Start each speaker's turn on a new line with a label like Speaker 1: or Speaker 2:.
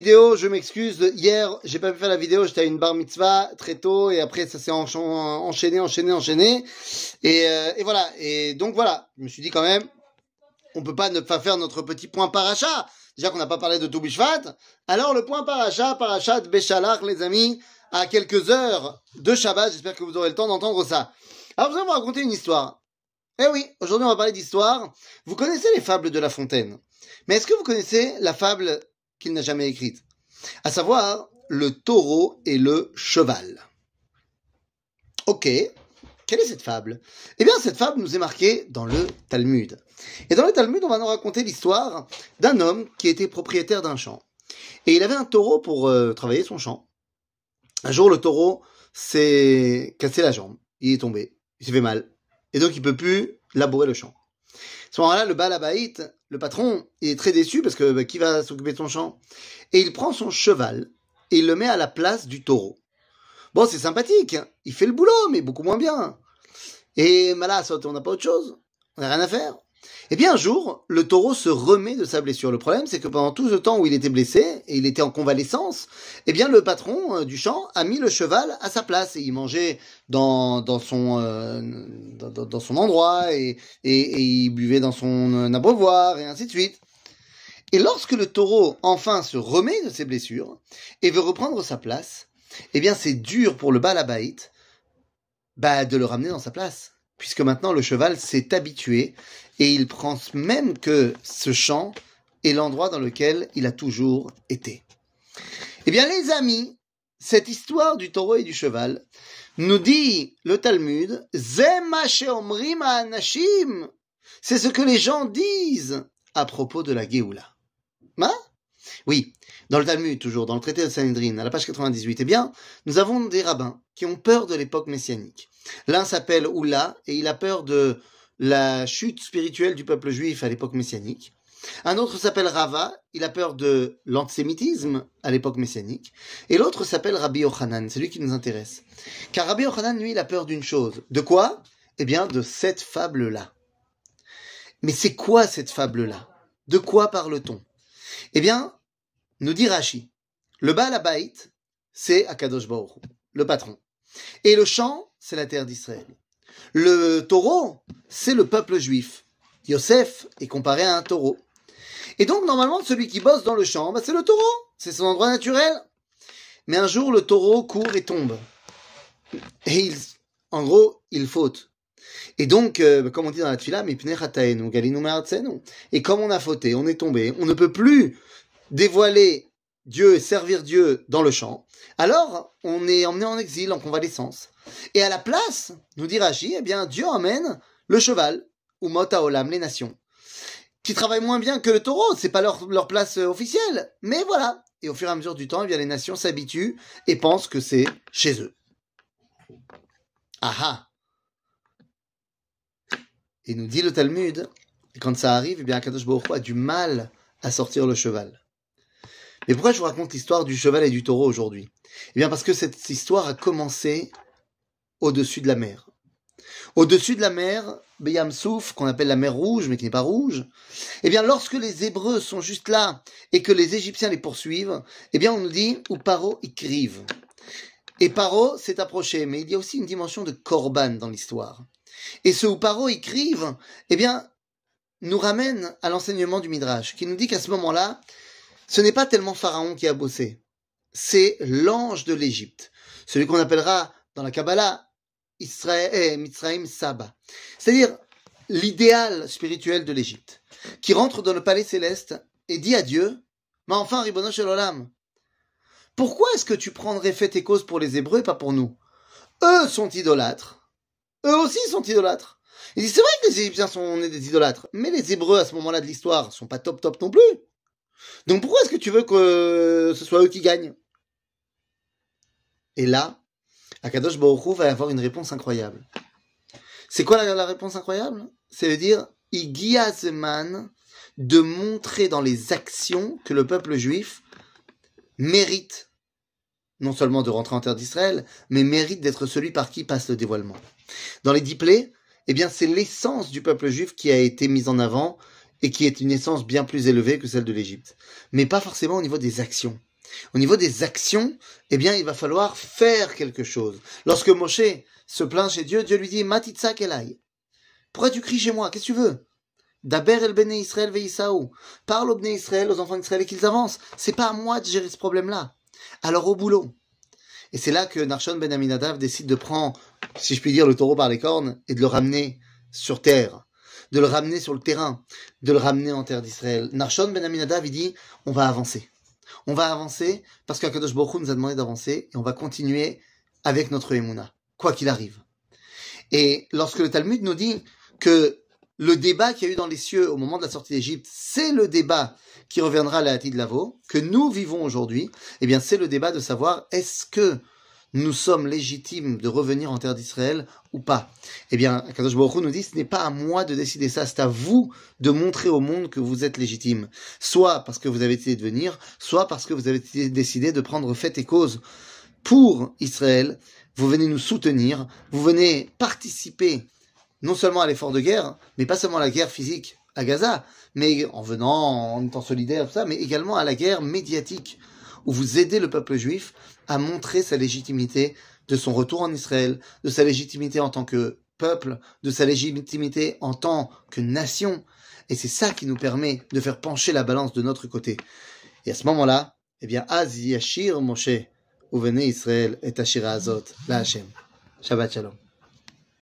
Speaker 1: vidéo, je m'excuse. Hier, j'ai pas pu faire la vidéo, j'étais à une bar mitzvah très tôt et après ça s'est enchaîné, enchaîné, enchaîné. Et, euh, voilà. Et donc voilà, je me suis dit quand même, on peut pas ne pas faire notre petit point paracha. Déjà qu'on n'a pas parlé de Toubishvat. Alors le point paracha, parachat Béchalach, les amis, à quelques heures de Shabbat. J'espère que vous aurez le temps d'entendre ça. Alors vous allez vous raconter une histoire. Eh oui, aujourd'hui on va parler d'histoire. Vous connaissez les fables de La Fontaine? Mais est-ce que vous connaissez la fable qu'il n'a jamais écrite, à savoir le taureau et le cheval. Ok, quelle est cette fable? Eh bien, cette fable nous est marquée dans le Talmud. Et dans le Talmud, on va nous raconter l'histoire d'un homme qui était propriétaire d'un champ. Et il avait un taureau pour euh, travailler son champ. Un jour, le taureau s'est cassé la jambe. Il est tombé. Il s'est fait mal. Et donc, il peut plus labourer le champ. À ce moment-là, le Balabaït, le patron, est très déçu parce que bah, qui va s'occuper de son champ? Et il prend son cheval et il le met à la place du taureau. Bon, c'est sympathique, hein. il fait le boulot, mais beaucoup moins bien. Et là, on n'a pas autre chose, on n'a rien à faire? Et eh bien un jour, le taureau se remet de sa blessure. Le problème, c'est que pendant tout ce temps où il était blessé et il était en convalescence, eh bien le patron euh, du champ a mis le cheval à sa place et il mangeait dans, dans son euh, dans, son endroit et, et, il buvait dans son euh, abreuvoir et ainsi de suite. Et lorsque le taureau enfin se remet de ses blessures et veut reprendre sa place, eh bien c'est dur pour le balabaït bah, de le ramener dans sa place puisque maintenant le cheval s'est habitué et il pense même que ce champ est l'endroit dans lequel il a toujours été. Eh bien les amis, cette histoire du taureau et du cheval nous dit le Talmud, c'est ce que les gens disent à propos de la Géoula. Ma oui, dans le Talmud, toujours, dans le traité de Sanhedrin, à la page 98, eh bien, nous avons des rabbins qui ont peur de l'époque messianique. L'un s'appelle Oula et il a peur de la chute spirituelle du peuple juif à l'époque messianique. Un autre s'appelle Rava, il a peur de l'antisémitisme à l'époque messianique. Et l'autre s'appelle Rabbi Yochanan, c'est lui qui nous intéresse. Car Rabbi Yochanan, lui, il a peur d'une chose. De quoi? Eh bien, de cette fable-là. Mais c'est quoi cette fable-là? De quoi parle-t-on? Eh bien, nous dit Rashi, le Baal Abayit, c'est Akadosh Baruch, le patron. Et le champ, c'est la terre d'Israël. Le taureau, c'est le peuple juif. Yosef est comparé à un taureau. Et donc, normalement, celui qui bosse dans le champ, bah, c'est le taureau. C'est son endroit naturel. Mais un jour, le taureau court et tombe. Et il, en gros, il faute. Et donc, euh, comme on dit dans la tfila, et comme on a fauté, on est tombé, on ne peut plus dévoiler Dieu servir Dieu dans le champ, alors on est emmené en exil, en convalescence. Et à la place, nous dit Rashi, eh bien Dieu emmène le cheval, ou Olam, les nations, qui travaillent moins bien que le taureau, c'est pas leur, leur place euh, officielle, mais voilà. Et au fur et à mesure du temps, eh bien les nations s'habituent et pensent que c'est chez eux. Aha. Et nous dit le Talmud, quand ça arrive, eh bien Kadosh Baruch a du mal à sortir le cheval. Mais pourquoi je vous raconte l'histoire du cheval et du taureau aujourd'hui? Eh bien parce que cette histoire a commencé au-dessus de la mer. Au-dessus de la mer, Beyam Souf, qu'on appelle la mer rouge, mais qui n'est pas rouge, eh bien lorsque les Hébreux sont juste là et que les Égyptiens les poursuivent, eh bien on nous dit où Paro écrive. Et Paro s'est approché, mais il y a aussi une dimension de Corban dans l'histoire. Et ce où Paro écrive, eh bien, nous ramène à l'enseignement du Midrash, qui nous dit qu'à ce moment-là, ce n'est pas tellement Pharaon qui a bossé, c'est l'ange de l'Égypte, celui qu'on appellera dans la Kabbalah Israël, eh, Mitzrayim Saba, c'est-à-dire l'idéal spirituel de l'Égypte, qui rentre dans le palais céleste et dit à Dieu, mais enfin, Ribono Olam, pourquoi est-ce que tu prendrais fait et cause pour les Hébreux et pas pour nous? Eux sont idolâtres. Eux aussi sont idolâtres. Il dit, c'est vrai que les Égyptiens sont des idolâtres, mais les Hébreux à ce moment-là de l'histoire sont pas top top non plus. Donc pourquoi est-ce que tu veux que ce soit eux qui gagnent? Et là, Akadosh Baruch va avoir une réponse incroyable. C'est quoi la, réponse incroyable? C'est de dire Igiazeman de montrer dans les actions que le peuple juif mérite non seulement de rentrer en terre d'Israël, mais mérite d'être celui par qui passe le dévoilement. Dans les dix plaies, eh bien, c'est l'essence du peuple juif qui a été mise en avant et qui est une essence bien plus élevée que celle de l'Égypte. Mais pas forcément au niveau des actions. Au niveau des actions, eh bien, il va falloir faire quelque chose. Lorsque Moshe se plaint chez Dieu, Dieu lui dit, Matitsa Kelai. Pourquoi tu cries chez moi? Qu'est-ce que tu veux? Daber el bene Israël veisaou. Parle aux bene Israël, aux enfants d'Israël et qu'ils avancent. C'est pas à moi de gérer ce problème-là. Alors au boulot. Et c'est là que Narshon ben Aminadav décide de prendre, si je puis dire, le taureau par les cornes et de le ramener sur terre, de le ramener sur le terrain, de le ramener en terre d'Israël. Narshon ben Aminadav, il dit, on va avancer. On va avancer parce qu'Akadosh Baruch nous a demandé d'avancer et on va continuer avec notre Emouna, quoi qu'il arrive. Et lorsque le Talmud nous dit que le débat qu'il y a eu dans les cieux au moment de la sortie d'Égypte, c'est le débat qui reviendra à la de Lavo, que nous vivons aujourd'hui, eh bien c'est le débat de savoir est-ce que nous sommes légitimes de revenir en terre d'Israël ou pas Eh bien, Kadosh Baruch nous dit, ce n'est pas à moi de décider ça, c'est à vous de montrer au monde que vous êtes légitime. Soit parce que vous avez décidé de venir, soit parce que vous avez décidé de prendre fait et cause pour Israël. Vous venez nous soutenir, vous venez participer non seulement à l'effort de guerre, mais pas seulement à la guerre physique à Gaza, mais en venant, en étant solidaire, tout ça, mais également à la guerre médiatique, où vous aidez le peuple juif à montrer sa légitimité de son retour en Israël, de sa légitimité en tant que peuple, de sa légitimité en tant que nation. Et c'est ça qui nous permet de faire pencher la balance de notre côté. Et à ce moment-là, eh bien, Az Yashir Moshe, venez Israël et Tashira Azot, la Hashem. Shabbat Shalom.